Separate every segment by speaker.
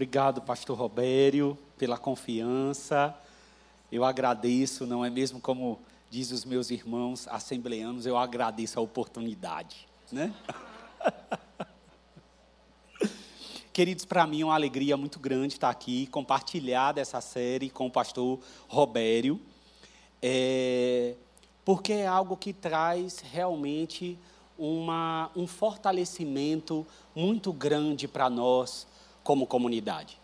Speaker 1: Obrigado, pastor Robério, pela confiança. Eu agradeço, não é mesmo como diz os meus irmãos assembleanos, eu agradeço a oportunidade, né? Queridos, para mim é uma alegria muito grande estar aqui, compartilhar dessa série com o pastor Robério, é, porque é algo que traz realmente uma, um fortalecimento muito grande para nós como comunidade.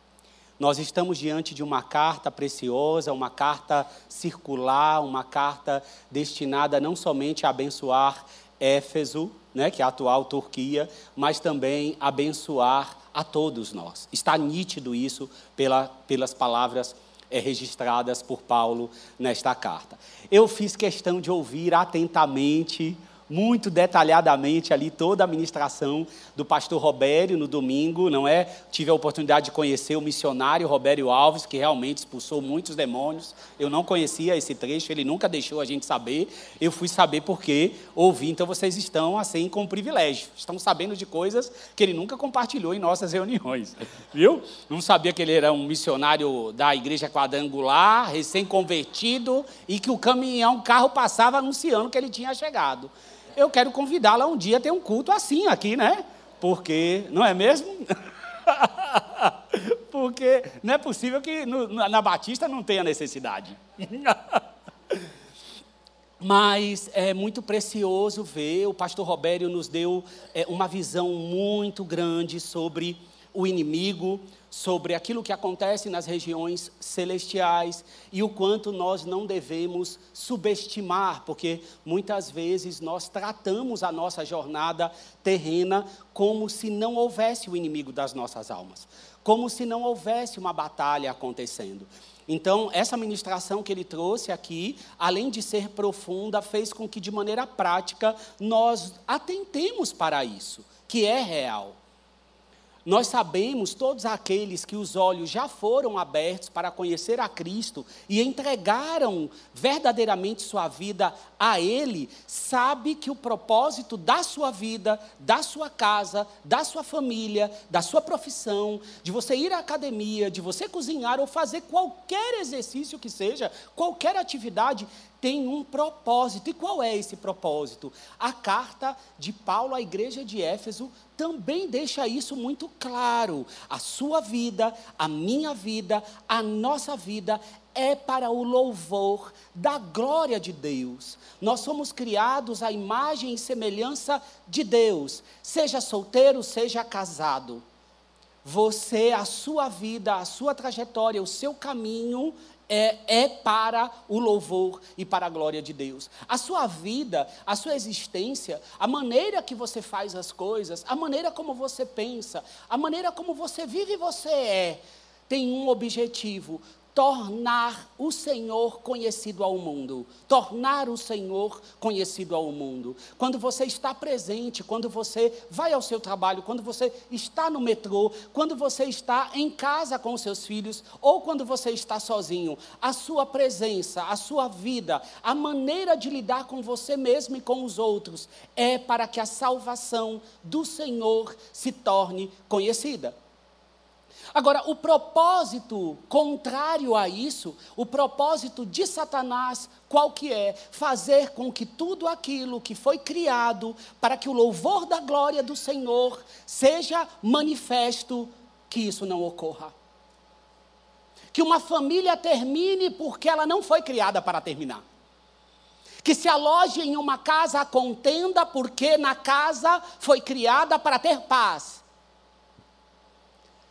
Speaker 1: Nós estamos diante de uma carta preciosa, uma carta circular, uma carta destinada não somente a abençoar Éfeso, né, que é a atual Turquia, mas também abençoar a todos nós. Está nítido isso pela, pelas palavras é, registradas por Paulo nesta carta. Eu fiz questão de ouvir atentamente muito detalhadamente ali toda a ministração do pastor Robério no domingo, não é? Tive a oportunidade de conhecer o missionário Robério Alves, que realmente expulsou muitos demônios. Eu não conhecia esse trecho, ele nunca deixou a gente saber. Eu fui saber porque ouvi, então vocês estão assim com privilégio. Estão sabendo de coisas que ele nunca compartilhou em nossas reuniões. Viu? Não sabia que ele era um missionário da igreja quadrangular, recém-convertido e que o caminhão, o carro passava anunciando que ele tinha chegado eu quero convidá-la um dia a ter um culto assim aqui, né? Porque, não é mesmo? Porque não é possível que no, na Batista não tenha necessidade. Mas é muito precioso ver, o pastor Robério nos deu é, uma visão muito grande sobre o inimigo, sobre aquilo que acontece nas regiões celestiais e o quanto nós não devemos subestimar, porque muitas vezes nós tratamos a nossa jornada terrena como se não houvesse o inimigo das nossas almas, como se não houvesse uma batalha acontecendo. Então, essa ministração que ele trouxe aqui, além de ser profunda, fez com que de maneira prática nós atentemos para isso, que é real. Nós sabemos, todos aqueles que os olhos já foram abertos para conhecer a Cristo e entregaram verdadeiramente sua vida a Ele, sabe que o propósito da sua vida, da sua casa, da sua família, da sua profissão, de você ir à academia, de você cozinhar ou fazer qualquer exercício que seja, qualquer atividade, tem um propósito. E qual é esse propósito? A carta de Paulo à igreja de Éfeso também deixa isso muito claro. A sua vida, a minha vida, a nossa vida é para o louvor da glória de Deus. Nós somos criados à imagem e semelhança de Deus, seja solteiro, seja casado. Você, a sua vida, a sua trajetória, o seu caminho é, é, para o louvor e para a glória de Deus. A sua vida, a sua existência, a maneira que você faz as coisas, a maneira como você pensa, a maneira como você vive e você é, tem um objetivo: tornar o Senhor conhecido ao mundo. Tornar o Senhor conhecido ao mundo. Quando você está presente, quando você vai ao seu trabalho, quando você está no metrô, quando você está em casa com seus filhos ou quando você está sozinho, a sua presença, a sua vida, a maneira de lidar com você mesmo e com os outros é para que a salvação do Senhor se torne conhecida. Agora, o propósito contrário a isso, o propósito de Satanás, qual que é? Fazer com que tudo aquilo que foi criado para que o louvor da glória do Senhor seja manifesto, que isso não ocorra. Que uma família termine porque ela não foi criada para terminar que se aloje em uma casa contenda, porque na casa foi criada para ter paz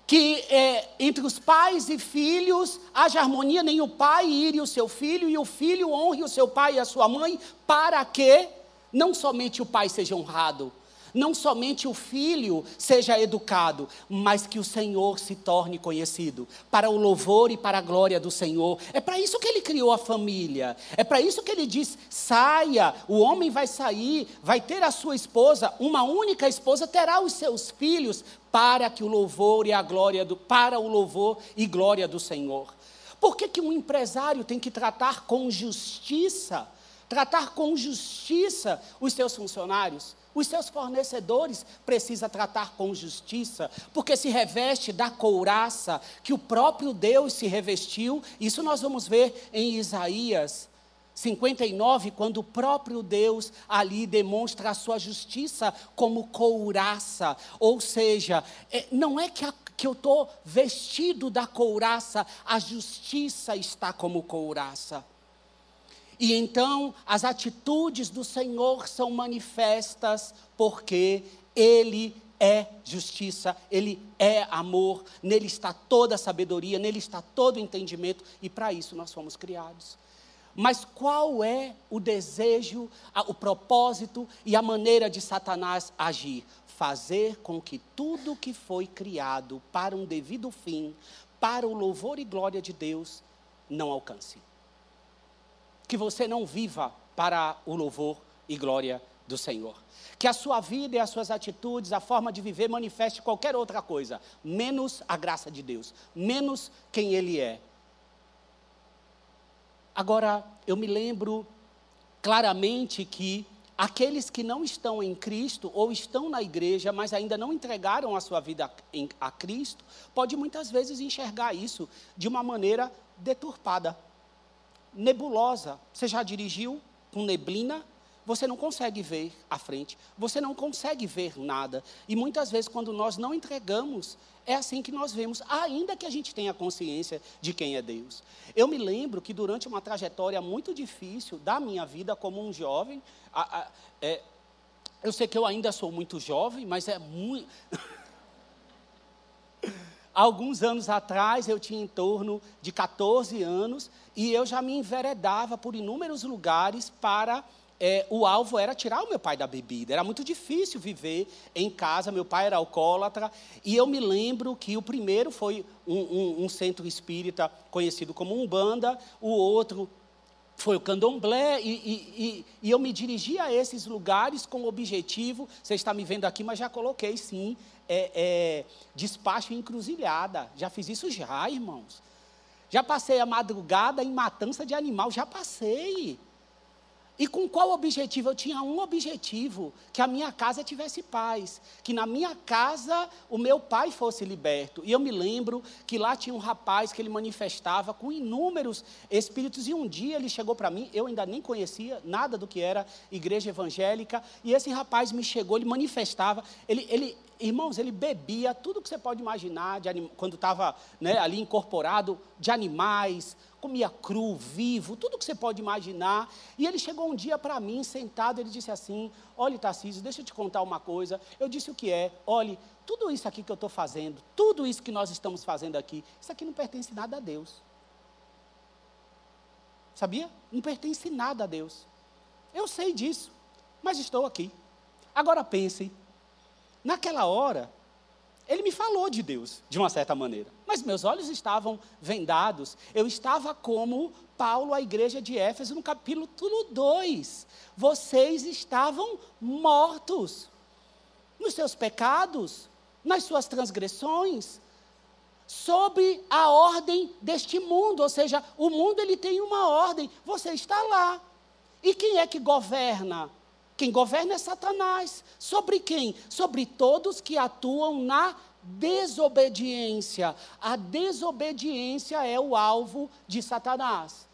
Speaker 1: que é, entre os pais e filhos haja harmonia, nem o pai ire o seu filho, e o filho honre o seu pai e a sua mãe, para que não somente o pai seja honrado, não somente o filho seja educado, mas que o Senhor se torne conhecido, para o louvor e para a glória do Senhor. É para isso que ele criou a família, é para isso que ele diz: saia, o homem vai sair, vai ter a sua esposa, uma única esposa, terá os seus filhos, para que o louvor e a glória do, para o louvor e glória do Senhor. Por que, que um empresário tem que tratar com justiça, tratar com justiça os seus funcionários? Os seus fornecedores precisa tratar com justiça, porque se reveste da couraça que o próprio Deus se revestiu. Isso nós vamos ver em Isaías 59, quando o próprio Deus ali demonstra a sua justiça como couraça. Ou seja, é, não é que, a, que eu estou vestido da couraça, a justiça está como couraça. E então as atitudes do Senhor são manifestas porque Ele é justiça, Ele é amor, nele está toda a sabedoria, nele está todo o entendimento, e para isso nós fomos criados. Mas qual é o desejo, o propósito e a maneira de Satanás agir? Fazer com que tudo que foi criado para um devido fim, para o louvor e glória de Deus, não alcance que você não viva para o louvor e glória do Senhor. Que a sua vida e as suas atitudes, a forma de viver, manifeste qualquer outra coisa, menos a graça de Deus, menos quem Ele é. Agora, eu me lembro claramente que aqueles que não estão em Cristo ou estão na igreja, mas ainda não entregaram a sua vida a Cristo, pode muitas vezes enxergar isso de uma maneira deturpada nebulosa. Você já dirigiu com neblina? Você não consegue ver à frente, você não consegue ver nada. E muitas vezes, quando nós não entregamos, é assim que nós vemos, ainda que a gente tenha consciência de quem é Deus. Eu me lembro que durante uma trajetória muito difícil da minha vida como um jovem, a, a, é, eu sei que eu ainda sou muito jovem, mas é muito. Alguns anos atrás, eu tinha em torno de 14 anos e eu já me enveredava por inúmeros lugares para. É, o alvo era tirar o meu pai da bebida. Era muito difícil viver em casa. Meu pai era alcoólatra. E eu me lembro que o primeiro foi um, um, um centro espírita conhecido como Umbanda, o outro foi o candomblé, e, e, e, e, eu me dirigi a esses lugares com o objetivo, você está me vendo aqui, mas já coloquei sim, é, é, despacho em encruzilhada. Já fiz isso já, irmãos. Já passei a madrugada em matança de animal, já passei. E com qual objetivo? Eu tinha um objetivo: que a minha casa tivesse paz, que na minha casa o meu pai fosse liberto. E eu me lembro que lá tinha um rapaz que ele manifestava com inúmeros espíritos. E um dia ele chegou para mim, eu ainda nem conhecia nada do que era igreja evangélica. E esse rapaz me chegou, ele manifestava, ele, ele, irmãos, ele bebia tudo que você pode imaginar anim, quando estava né, ali incorporado, de animais, comia cru, vivo, tudo que você pode imaginar. E ele chegou um dia para mim, sentado, ele disse assim: Olha, Tarcísio, deixa eu te contar uma coisa. Eu disse o que é: Olhe, tudo isso aqui que eu estou fazendo, tudo isso que nós estamos fazendo aqui, isso aqui não pertence nada a Deus. Sabia? Não pertence nada a Deus. Eu sei disso, mas estou aqui. Agora pense, naquela hora, ele me falou de Deus, de uma certa maneira. Mas meus olhos estavam vendados. Eu estava como Paulo à igreja de Éfeso, no capítulo 2. Vocês estavam mortos nos seus pecados, nas suas transgressões, sob a ordem deste mundo. Ou seja, o mundo ele tem uma ordem, você está lá. E quem é que governa quem governa é Satanás. Sobre quem? Sobre todos que atuam na desobediência. A desobediência é o alvo de Satanás.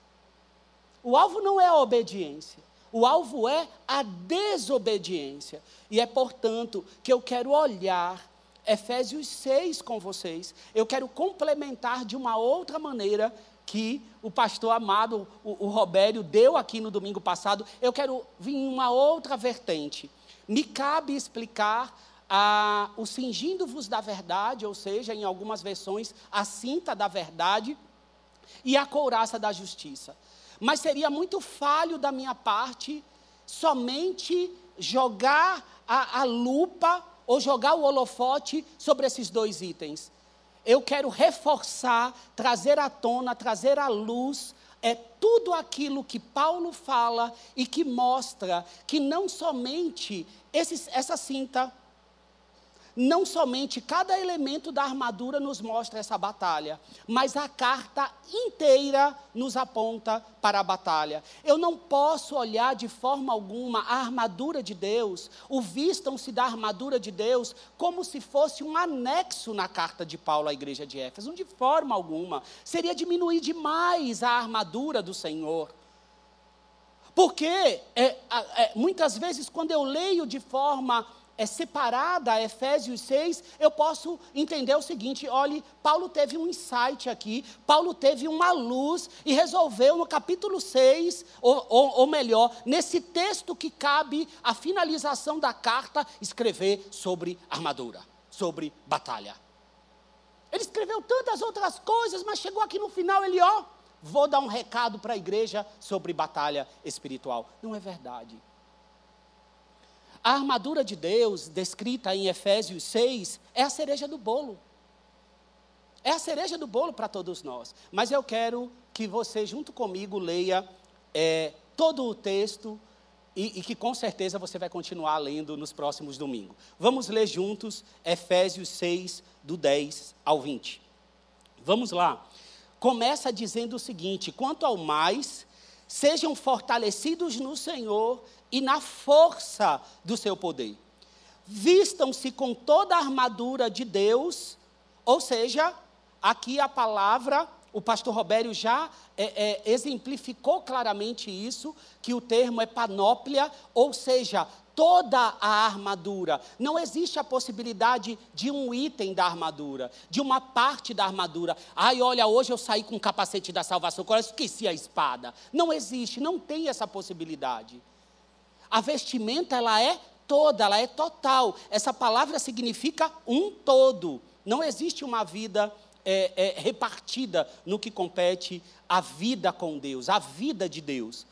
Speaker 1: O alvo não é a obediência. O alvo é a desobediência. E é, portanto, que eu quero olhar Efésios 6 com vocês. Eu quero complementar de uma outra maneira que o pastor amado, o, o Robério, deu aqui no domingo passado, eu quero vir em uma outra vertente. Me cabe explicar o cingindo-vos da verdade, ou seja, em algumas versões, a cinta da verdade e a couraça da justiça. Mas seria muito falho da minha parte somente jogar a, a lupa ou jogar o holofote sobre esses dois itens eu quero reforçar, trazer à tona, trazer à luz, é tudo aquilo que Paulo fala e que mostra que não somente esse, essa cinta, não somente cada elemento da armadura nos mostra essa batalha, mas a carta inteira nos aponta para a batalha. Eu não posso olhar de forma alguma a armadura de Deus, o vistam-se da armadura de Deus, como se fosse um anexo na carta de Paulo à igreja de Éfeso, de forma alguma. Seria diminuir demais a armadura do Senhor. Porque é, é, muitas vezes, quando eu leio de forma é separada a Efésios 6, eu posso entender o seguinte: olhe, Paulo teve um insight aqui, Paulo teve uma luz e resolveu no capítulo 6, ou, ou, ou melhor, nesse texto que cabe a finalização da carta, escrever sobre armadura, sobre batalha. Ele escreveu tantas outras coisas, mas chegou aqui no final, ele, ó, vou dar um recado para a igreja sobre batalha espiritual. Não é verdade. A armadura de Deus, descrita em Efésios 6, é a cereja do bolo. É a cereja do bolo para todos nós. Mas eu quero que você, junto comigo, leia é, todo o texto e, e, que com certeza você vai continuar lendo nos próximos domingos. Vamos ler juntos Efésios 6, do 10 ao 20. Vamos lá. Começa dizendo o seguinte: quanto ao mais, sejam fortalecidos no Senhor e na força do seu poder. Vistam-se com toda a armadura de Deus, ou seja, aqui a palavra, o pastor Robério já é, é, exemplificou claramente isso, que o termo é panóplia, ou seja, toda a armadura. Não existe a possibilidade de um item da armadura, de uma parte da armadura. Ai, olha, hoje eu saí com o capacete da salvação, agora esqueci a espada. Não existe, não tem essa possibilidade. A vestimenta, ela é toda, ela é total. Essa palavra significa um todo. Não existe uma vida é, é, repartida no que compete à vida com Deus, à vida de Deus.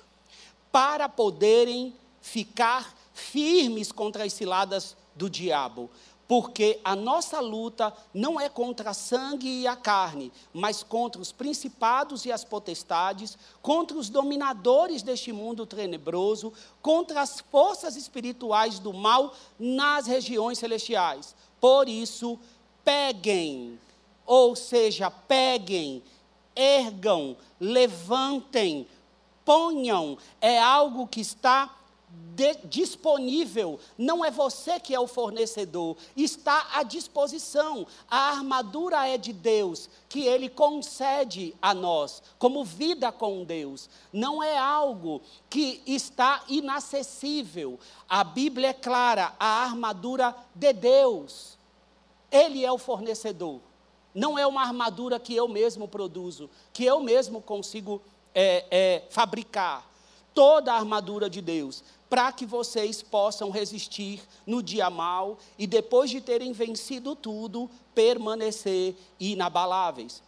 Speaker 1: Para poderem ficar firmes contra as ciladas do diabo porque a nossa luta não é contra a sangue e a carne, mas contra os principados e as potestades, contra os dominadores deste mundo tenebroso, contra as forças espirituais do mal nas regiões celestiais. Por isso, peguem, ou seja, peguem, ergam, levantem, ponham, é algo que está de, disponível, não é você que é o fornecedor, está à disposição. A armadura é de Deus, que Ele concede a nós, como vida com Deus. Não é algo que está inacessível. A Bíblia é clara: a armadura de Deus, Ele é o fornecedor. Não é uma armadura que eu mesmo produzo, que eu mesmo consigo é, é, fabricar toda a armadura de Deus para que vocês possam resistir no dia mal e depois de terem vencido tudo, permanecer inabaláveis.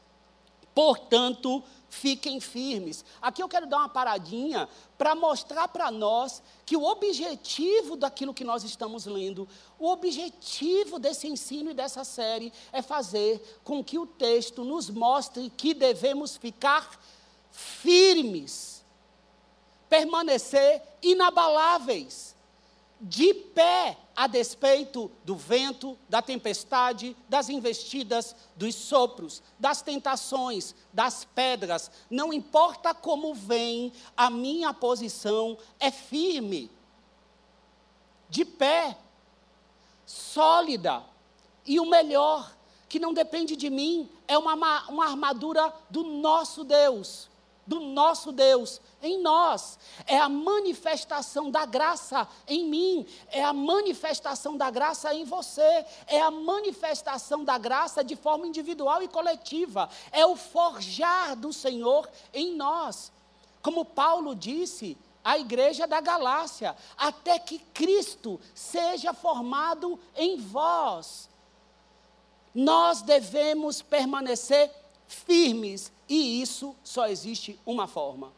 Speaker 1: Portanto, fiquem firmes. Aqui eu quero dar uma paradinha para mostrar para nós que o objetivo daquilo que nós estamos lendo, o objetivo desse ensino e dessa série é fazer com que o texto nos mostre que devemos ficar firmes permanecer inabaláveis, de pé, a despeito do vento, da tempestade, das investidas, dos sopros, das tentações, das pedras, não importa como vem, a minha posição é firme, de pé, sólida, e o melhor, que não depende de mim, é uma, uma armadura do nosso Deus do nosso Deus em nós. É a manifestação da graça em mim, é a manifestação da graça em você, é a manifestação da graça de forma individual e coletiva, é o forjar do Senhor em nós. Como Paulo disse, à igreja da Galácia, até que Cristo seja formado em vós. Nós devemos permanecer firmes, e isso só existe uma forma: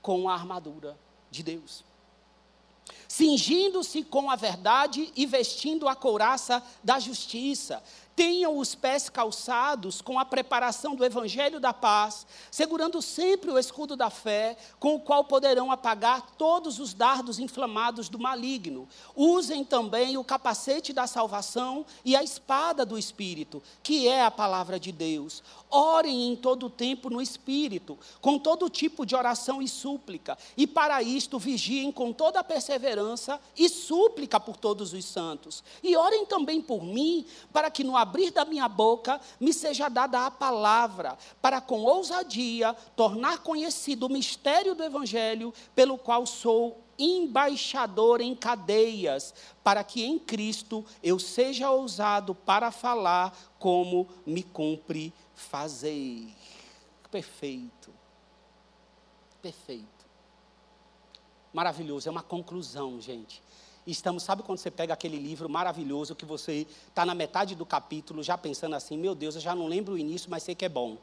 Speaker 1: com a armadura de Deus. Cingindo-se com a verdade e vestindo a couraça da justiça, Tenham os pés calçados com a preparação do evangelho da paz, segurando sempre o escudo da fé, com o qual poderão apagar todos os dardos inflamados do maligno. Usem também o capacete da salvação e a espada do espírito, que é a palavra de Deus. Orem em todo o tempo no espírito, com todo tipo de oração e súplica, e para isto vigiem com toda a perseverança e súplica por todos os santos. E orem também por mim, para que no abrir da minha boca me seja dada a palavra, para com ousadia tornar conhecido o mistério do Evangelho, pelo qual sou embaixador em cadeias, para que em Cristo eu seja ousado para falar como me cumpre fazer. Perfeito. Perfeito. Maravilhoso, é uma conclusão, gente. Estamos, sabe quando você pega aquele livro maravilhoso que você está na metade do capítulo já pensando assim, meu Deus, eu já não lembro o início, mas sei que é bom.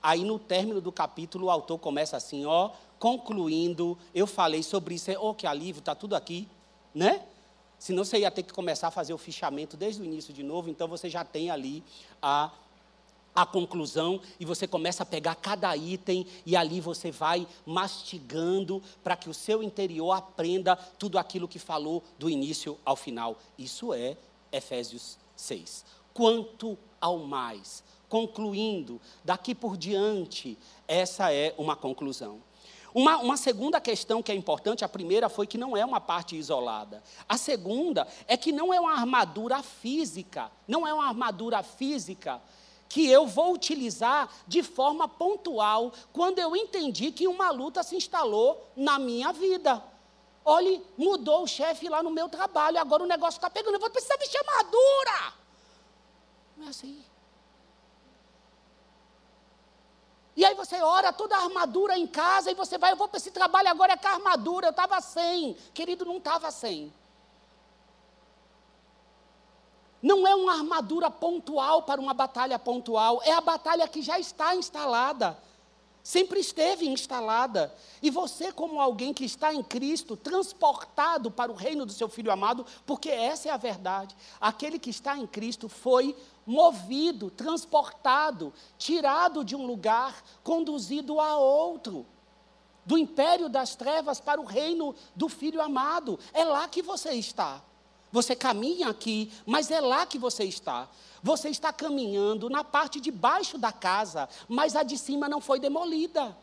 Speaker 1: Aí no término do capítulo o autor começa assim, ó, concluindo, eu falei sobre isso, oh, que alívio, está tudo aqui, né? Senão você ia ter que começar a fazer o fichamento desde o início de novo, então você já tem ali a a conclusão e você começa a pegar cada item e ali você vai mastigando para que o seu interior aprenda tudo aquilo que falou do início ao final. Isso é Efésios 6. Quanto ao mais, concluindo, daqui por diante, essa é uma conclusão. Uma, uma, segunda questão que é importante, a primeira foi que não é uma parte isolada. A segunda é que não é uma armadura física, não é uma armadura física que eu vou utilizar de forma pontual quando eu entendi que uma luta se instalou na minha vida. Olhe, mudou o chefe lá no meu trabalho, agora o negócio está pegando, eu vou precisar vestir armadura. Não é assim. E aí você ora toda a armadura em casa e você vai, eu vou para esse trabalho agora é com a armadura, eu estava sem. Querido, não estava sem. Não é uma armadura pontual para uma batalha pontual, é a batalha que já está instalada. Sempre esteve instalada. E você, como alguém que está em Cristo, transportado para o reino do seu filho amado, porque essa é a verdade. Aquele que está em Cristo foi movido, transportado, tirado de um lugar, conduzido a outro. Do império das trevas para o reino do filho amado. É lá que você está. Você caminha aqui, mas é lá que você está. Você está caminhando na parte de baixo da casa, mas a de cima não foi demolida.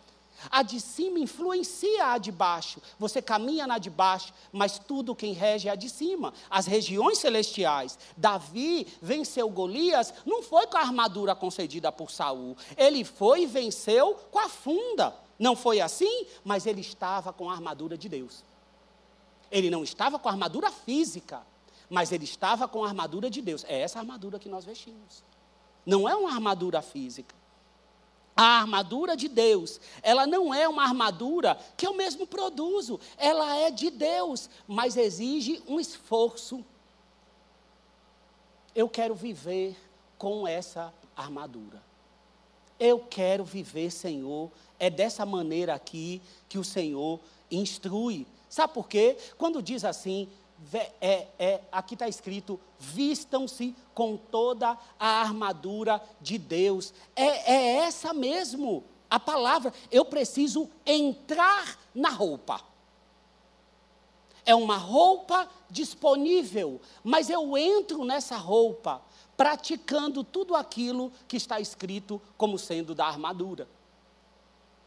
Speaker 1: A de cima influencia a de baixo. Você caminha na de baixo, mas tudo quem rege é a de cima. As regiões celestiais. Davi venceu Golias, não foi com a armadura concedida por Saul. Ele foi e venceu com a funda. Não foi assim, mas ele estava com a armadura de Deus. Ele não estava com a armadura física mas ele estava com a armadura de Deus. É essa armadura que nós vestimos. Não é uma armadura física. A armadura de Deus, ela não é uma armadura que eu mesmo produzo, ela é de Deus, mas exige um esforço. Eu quero viver com essa armadura. Eu quero viver, Senhor, é dessa maneira aqui que o Senhor instrui. Sabe por quê? Quando diz assim, é, é, aqui está escrito: vistam-se com toda a armadura de Deus. É, é essa mesmo a palavra. Eu preciso entrar na roupa. É uma roupa disponível, mas eu entro nessa roupa praticando tudo aquilo que está escrito como sendo da armadura.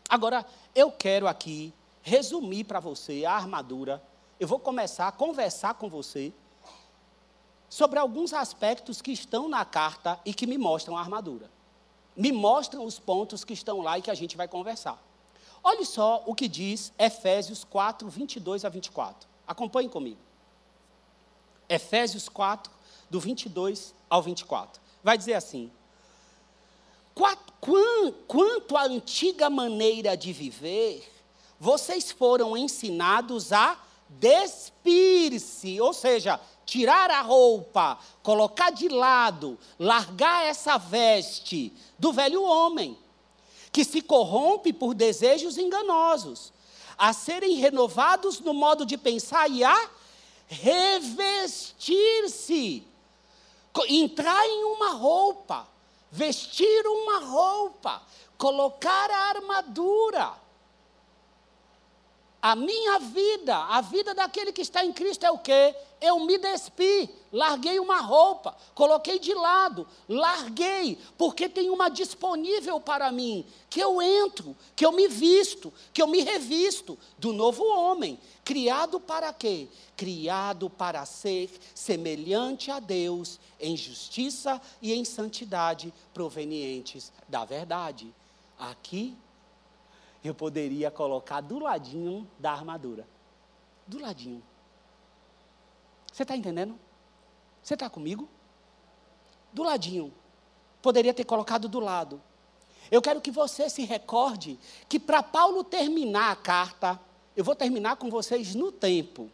Speaker 1: Agora, eu quero aqui resumir para você a armadura eu vou começar a conversar com você sobre alguns aspectos que estão na carta e que me mostram a armadura. Me mostram os pontos que estão lá e que a gente vai conversar. Olhe só o que diz Efésios 4, 22 a 24. Acompanhe comigo. Efésios 4, do 22 ao 24. Vai dizer assim: Quanto à antiga maneira de viver, vocês foram ensinados a despir-se, ou seja, tirar a roupa, colocar de lado, largar essa veste do velho homem, que se corrompe por desejos enganosos, a serem renovados no modo de pensar e a revestir-se entrar em uma roupa, vestir uma roupa, colocar a armadura. A minha vida, a vida daquele que está em Cristo é o quê? Eu me despi, larguei uma roupa, coloquei de lado, larguei, porque tem uma disponível para mim, que eu entro, que eu me visto, que eu me revisto do novo homem, criado para quê? Criado para ser semelhante a Deus em justiça e em santidade provenientes da verdade. Aqui eu poderia colocar do ladinho da armadura. Do ladinho. Você está entendendo? Você está comigo? Do ladinho. Poderia ter colocado do lado. Eu quero que você se recorde que para Paulo terminar a carta, eu vou terminar com vocês no tempo,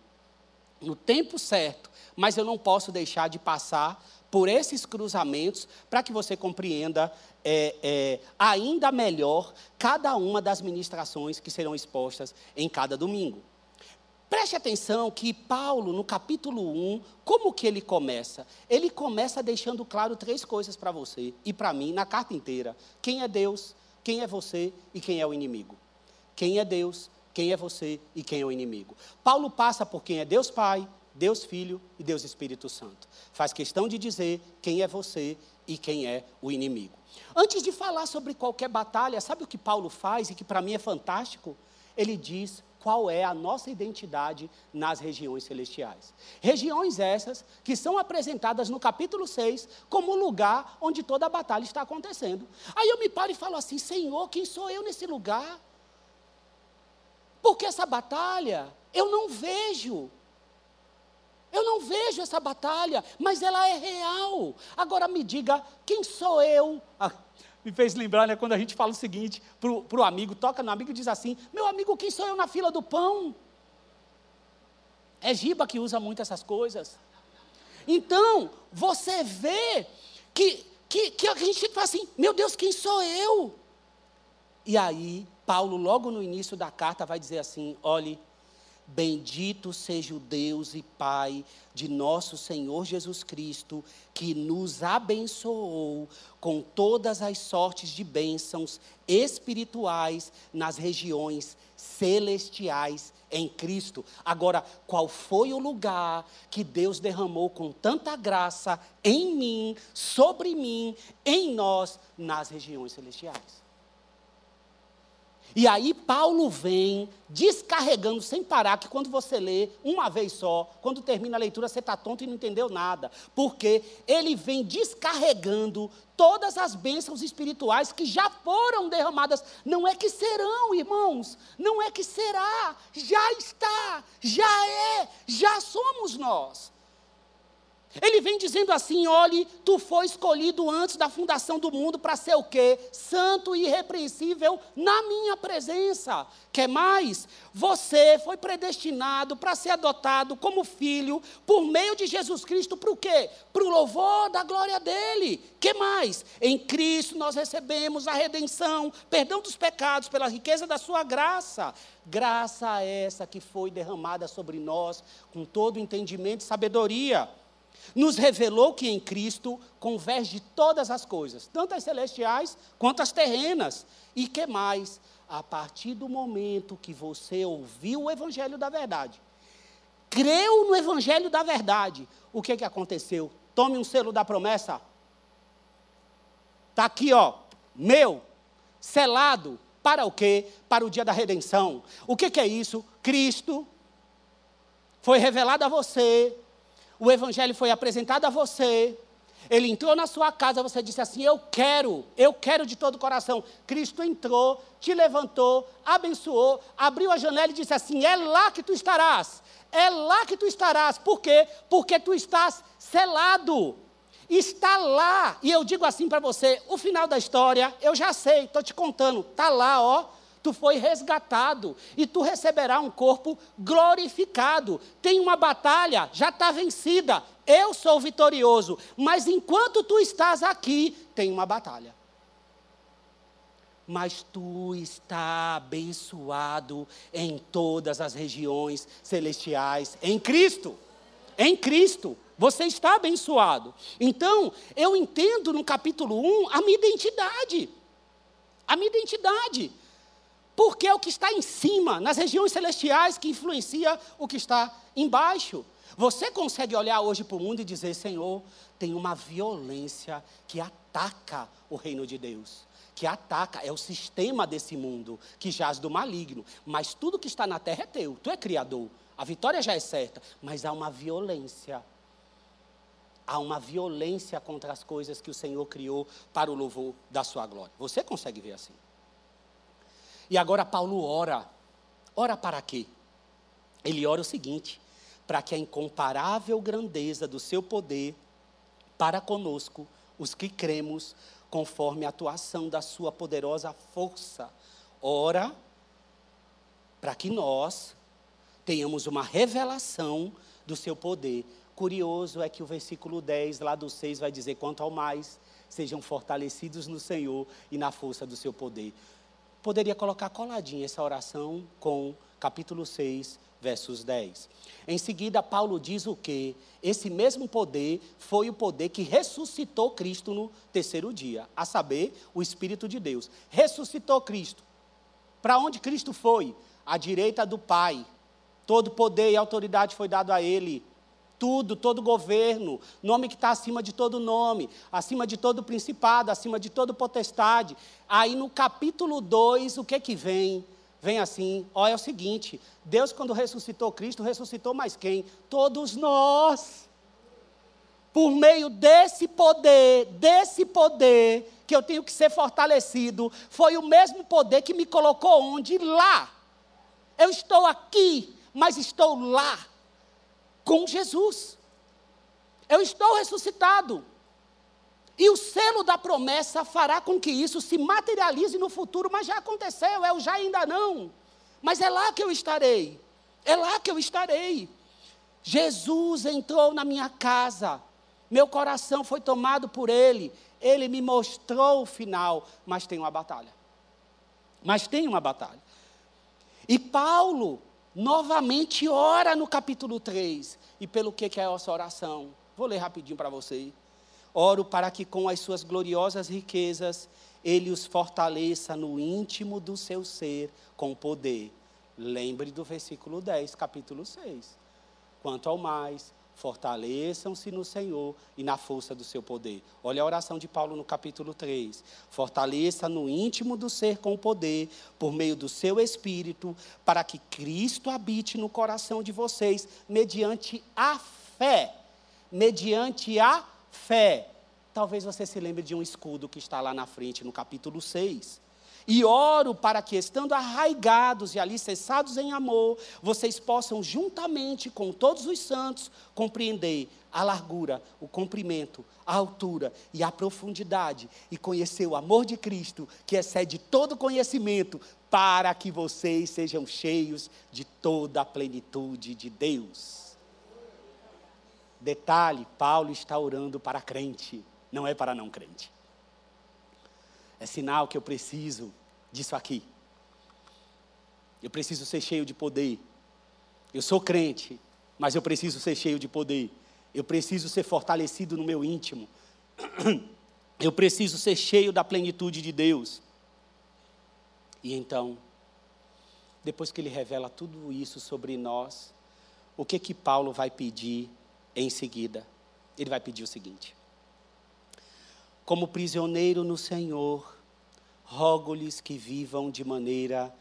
Speaker 1: no tempo certo, mas eu não posso deixar de passar por esses cruzamentos para que você compreenda é, é, ainda melhor cada uma das ministrações que serão expostas em cada domingo. Preste atenção que Paulo, no capítulo 1, como que ele começa? Ele começa deixando claro três coisas para você e para mim na carta inteira: quem é Deus, quem é você e quem é o inimigo. Quem é Deus, quem é você e quem é o inimigo. Paulo passa por quem é Deus Pai, Deus Filho e Deus Espírito Santo. Faz questão de dizer quem é você e quem é o inimigo. Antes de falar sobre qualquer batalha, sabe o que Paulo faz e que para mim é fantástico? Ele diz qual é a nossa identidade nas regiões celestiais. Regiões essas que são apresentadas no capítulo 6 como o lugar onde toda a batalha está acontecendo. Aí eu me paro e falo assim: Senhor, quem sou eu nesse lugar? Porque essa batalha eu não vejo. Eu não vejo essa batalha, mas ela é real. Agora me diga, quem sou eu? Ah, me fez lembrar, né, quando a gente fala o seguinte para o amigo, toca no amigo e diz assim: Meu amigo, quem sou eu na fila do pão? É Giba que usa muito essas coisas. Então, você vê que, que, que a gente fala assim: Meu Deus, quem sou eu? E aí, Paulo, logo no início da carta, vai dizer assim: Olhe, Bendito seja o Deus e Pai de nosso Senhor Jesus Cristo, que nos abençoou com todas as sortes de bênçãos espirituais nas regiões celestiais em Cristo. Agora, qual foi o lugar que Deus derramou com tanta graça em mim, sobre mim, em nós, nas regiões celestiais? E aí Paulo vem descarregando sem parar, que quando você lê uma vez só, quando termina a leitura você está tonto e não entendeu nada. Porque ele vem descarregando todas as bênçãos espirituais que já foram derramadas. Não é que serão, irmãos, não é que será, já está, já é, já somos nós. Ele vem dizendo assim: olhe, tu foi escolhido antes da fundação do mundo para ser o quê? Santo e irrepreensível na minha presença. Quer mais? Você foi predestinado para ser adotado como filho por meio de Jesus Cristo para o quê? Para o louvor da glória dele. Que mais? Em Cristo nós recebemos a redenção, perdão dos pecados pela riqueza da sua graça. Graça essa que foi derramada sobre nós com todo entendimento e sabedoria nos revelou que em Cristo converge todas as coisas, tanto as celestiais quanto as terrenas. E que mais? A partir do momento que você ouviu o Evangelho da Verdade, creu no Evangelho da Verdade, o que, que aconteceu? Tome um selo da promessa. Está aqui, ó, meu, selado, para o quê? Para o dia da redenção. O que, que é isso? Cristo foi revelado a você o evangelho foi apresentado a você, ele entrou na sua casa, você disse assim: Eu quero, eu quero de todo o coração. Cristo entrou, te levantou, abençoou, abriu a janela e disse assim: É lá que tu estarás, é lá que tu estarás. Por quê? Porque tu estás selado. Está lá. E eu digo assim para você: o final da história, eu já sei, estou te contando, está lá, ó tu foi resgatado e tu receberá um corpo glorificado. Tem uma batalha, já está vencida. Eu sou vitorioso, mas enquanto tu estás aqui, tem uma batalha. Mas tu está abençoado em todas as regiões celestiais em Cristo. Em Cristo. Você está abençoado. Então, eu entendo no capítulo 1 a minha identidade. A minha identidade. Porque é o que está em cima, nas regiões celestiais, que influencia o que está embaixo. Você consegue olhar hoje para o mundo e dizer: Senhor, tem uma violência que ataca o reino de Deus. Que ataca, é o sistema desse mundo que jaz do maligno. Mas tudo que está na terra é teu, tu é criador. A vitória já é certa, mas há uma violência há uma violência contra as coisas que o Senhor criou para o louvor da sua glória. Você consegue ver assim? E agora Paulo ora. Ora para quê? Ele ora o seguinte: para que a incomparável grandeza do seu poder para conosco, os que cremos, conforme a atuação da sua poderosa força. Ora para que nós tenhamos uma revelação do seu poder Curioso é que o versículo 10, lá do 6, vai dizer: quanto ao mais, sejam fortalecidos no Senhor e na força do seu poder. Poderia colocar coladinha essa oração com capítulo 6, versos 10. Em seguida, Paulo diz o que? Esse mesmo poder foi o poder que ressuscitou Cristo no terceiro dia, a saber, o Espírito de Deus. Ressuscitou Cristo. Para onde Cristo foi? À direita do Pai. Todo poder e autoridade foi dado a Ele tudo, todo governo, nome que está acima de todo nome, acima de todo principado, acima de todo potestade. Aí no capítulo 2, o que que vem? Vem assim, olha é o seguinte, Deus quando ressuscitou Cristo, ressuscitou mais quem? Todos nós. Por meio desse poder, desse poder que eu tenho que ser fortalecido, foi o mesmo poder que me colocou onde? Lá. Eu estou aqui, mas estou lá com Jesus. Eu estou ressuscitado. E o selo da promessa fará com que isso se materialize no futuro, mas já aconteceu, é o já ainda não. Mas é lá que eu estarei. É lá que eu estarei. Jesus entrou na minha casa. Meu coração foi tomado por ele. Ele me mostrou o final, mas tem uma batalha. Mas tem uma batalha. E Paulo novamente ora no capítulo 3. E pelo que, que é essa oração? Vou ler rapidinho para você. Oro para que com as suas gloriosas riquezas ele os fortaleça no íntimo do seu ser com poder. Lembre do versículo 10, capítulo 6. Quanto ao mais, Fortaleçam-se no Senhor e na força do seu poder. Olha a oração de Paulo no capítulo 3. Fortaleça no íntimo do ser com poder, por meio do seu espírito, para que Cristo habite no coração de vocês, mediante a fé. Mediante a fé. Talvez você se lembre de um escudo que está lá na frente, no capítulo 6. E oro para que, estando arraigados e alicerçados em amor, vocês possam, juntamente com todos os santos, compreender a largura, o comprimento, a altura e a profundidade, e conhecer o amor de Cristo, que excede todo conhecimento, para que vocês sejam cheios de toda a plenitude de Deus. Detalhe: Paulo está orando para crente, não é para não crente. É sinal que eu preciso disso aqui. Eu preciso ser cheio de poder. Eu sou crente, mas eu preciso ser cheio de poder. Eu preciso ser fortalecido no meu íntimo. Eu preciso ser cheio da plenitude de Deus. E então, depois que ele revela tudo isso sobre nós, o que que Paulo vai pedir em seguida? Ele vai pedir o seguinte: Como prisioneiro no Senhor, rogo-lhes que vivam de maneira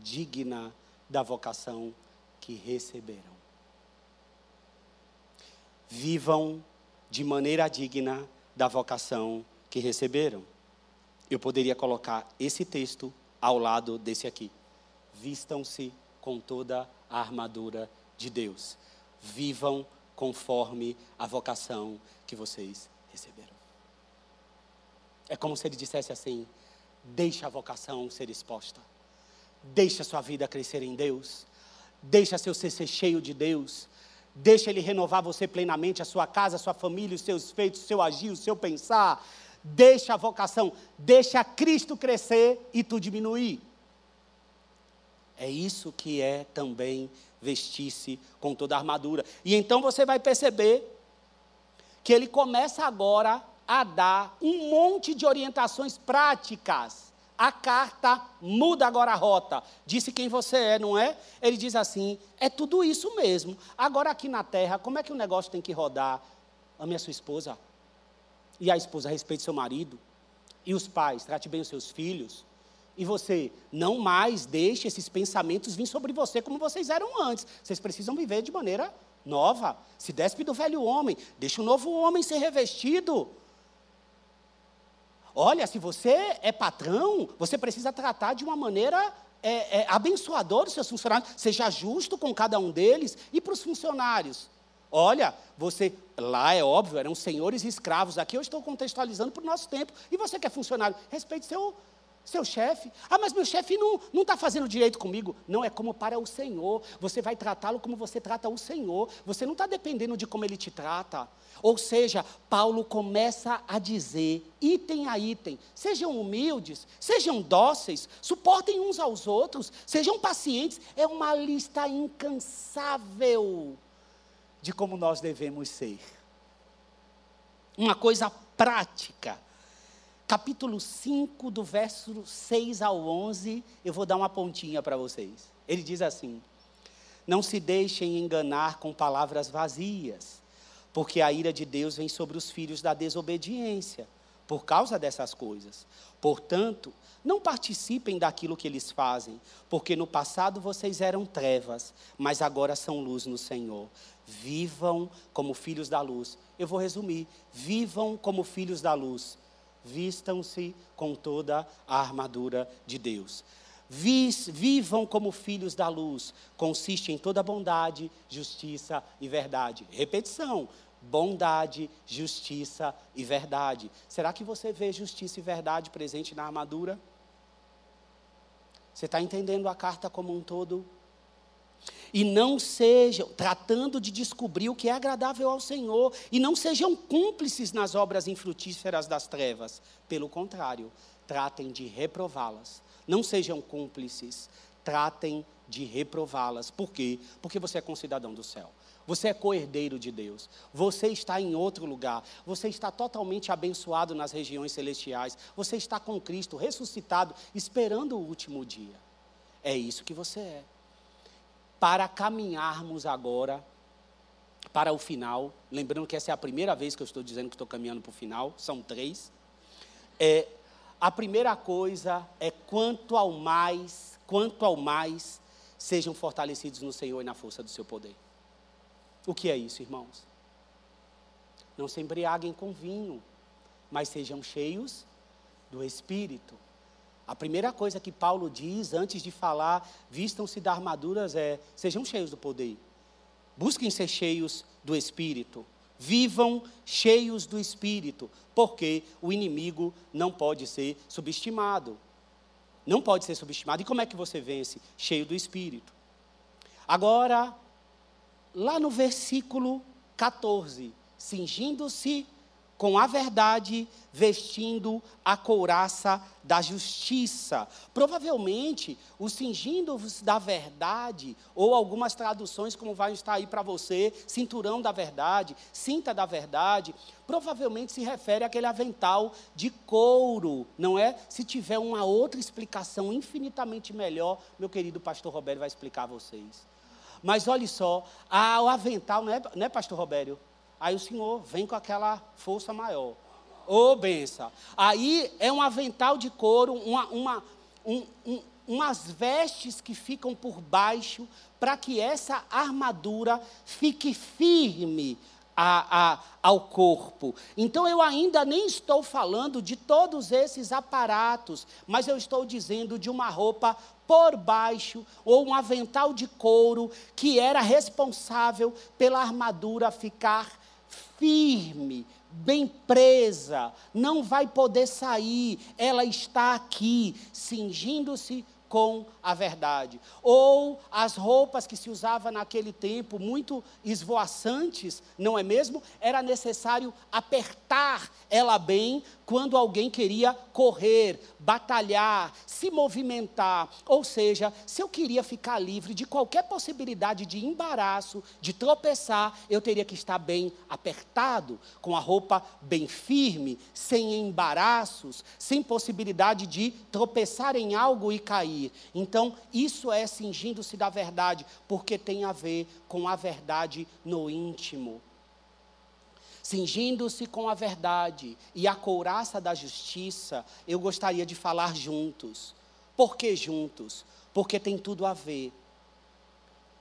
Speaker 1: digna da vocação que receberam. Vivam de maneira digna da vocação que receberam. Eu poderia colocar esse texto ao lado desse aqui. Vistam-se com toda a armadura de Deus. Vivam conforme a vocação que vocês receberam. É como se ele dissesse assim: Deixa a vocação ser exposta. Deixa sua vida crescer em Deus. Deixa seu ser, ser cheio de Deus. Deixa Ele renovar você plenamente, a sua casa, a sua família, os seus feitos, o seu agir, o seu pensar. Deixa a vocação, deixa Cristo crescer e tu diminuir. É isso que é também vestir-se com toda a armadura. E então você vai perceber que ele começa agora a dar um monte de orientações práticas. A carta muda agora a rota. Disse quem você é, não é? Ele diz assim: é tudo isso mesmo. Agora aqui na terra, como é que o negócio tem que rodar? Ame a sua esposa. E a esposa respeite seu marido. E os pais, trate bem os seus filhos. E você não mais deixe esses pensamentos vir sobre você como vocês eram antes. Vocês precisam viver de maneira nova. Se despe do velho homem, deixa o novo homem ser revestido. Olha, se você é patrão, você precisa tratar de uma maneira é, é, abençoadora os seus funcionários. Seja justo com cada um deles e para os funcionários. Olha, você, lá é óbvio, eram senhores e escravos. Aqui eu estou contextualizando para o nosso tempo. E você que é funcionário, respeite seu, seu chefe. Ah, mas meu chefe não está fazendo direito comigo. Não, é como para o Senhor. Você vai tratá-lo como você trata o Senhor. Você não está dependendo de como ele te trata. Ou seja, Paulo começa a dizer, item a item: sejam humildes, sejam dóceis, suportem uns aos outros, sejam pacientes. É uma lista incansável de como nós devemos ser. Uma coisa prática. Capítulo 5, do verso 6 ao 11, eu vou dar uma pontinha para vocês. Ele diz assim: Não se deixem enganar com palavras vazias, porque a ira de Deus vem sobre os filhos da desobediência, por causa dessas coisas. Portanto, não participem daquilo que eles fazem, porque no passado vocês eram trevas, mas agora são luz no Senhor. Vivam como filhos da luz. Eu vou resumir: vivam como filhos da luz. Vistam-se com toda a armadura de Deus. Vivam como filhos da luz. Consiste em toda bondade, justiça e verdade. Repetição: bondade, justiça e verdade. Será que você vê justiça e verdade presente na armadura? Você está entendendo a carta como um todo? E não sejam, tratando de descobrir o que é agradável ao Senhor, e não sejam cúmplices nas obras infrutíferas das trevas. Pelo contrário, tratem de reprová-las. Não sejam cúmplices, tratem de reprová-las. Por quê? Porque você é concidadão do céu. Você é coerdeiro de Deus. Você está em outro lugar. Você está totalmente abençoado nas regiões celestiais. Você está com Cristo ressuscitado, esperando o último dia. É isso que você é para caminharmos agora para o final. Lembrando que essa é a primeira vez que eu estou dizendo que estou caminhando para o final, são três. É, a primeira coisa é quanto ao mais, quanto ao mais, sejam fortalecidos no Senhor e na força do seu poder. O que é isso, irmãos? Não se embriaguem com vinho, mas sejam cheios do Espírito. A primeira coisa que Paulo diz antes de falar, vistam-se de armaduras, é: sejam cheios do poder. Busquem ser cheios do Espírito. Vivam cheios do Espírito, porque o inimigo não pode ser subestimado. Não pode ser subestimado. E como é que você vence? Cheio do Espírito. Agora, lá no versículo 14: cingindo-se com a verdade, vestindo a couraça da justiça. Provavelmente, o cingindo da verdade, ou algumas traduções, como vai estar aí para você, cinturão da verdade, cinta da verdade, provavelmente se refere àquele avental de couro, não é? Se tiver uma outra explicação infinitamente melhor, meu querido pastor Roberto vai explicar a vocês. Mas olhe só, o avental, não é, não é pastor Robério? Aí o Senhor vem com aquela força maior. Ô oh, benção. Aí é um avental de couro, uma, uma, um, um, umas vestes que ficam por baixo, para que essa armadura fique firme a, a, ao corpo. Então eu ainda nem estou falando de todos esses aparatos, mas eu estou dizendo de uma roupa por baixo, ou um avental de couro, que era responsável pela armadura ficar firme, bem presa, não vai poder sair, ela está aqui, cingindo-se com a verdade. Ou as roupas que se usava naquele tempo, muito esvoaçantes, não é mesmo? Era necessário apertar ela bem quando alguém queria correr, batalhar, se movimentar. Ou seja, se eu queria ficar livre de qualquer possibilidade de embaraço, de tropeçar, eu teria que estar bem apertado, com a roupa bem firme, sem embaraços, sem possibilidade de tropeçar em algo e cair. Então, isso é cingindo-se da verdade, porque tem a ver com a verdade no íntimo cingindo-se com a verdade e a couraça da justiça, eu gostaria de falar juntos. Por que juntos? Porque tem tudo a ver.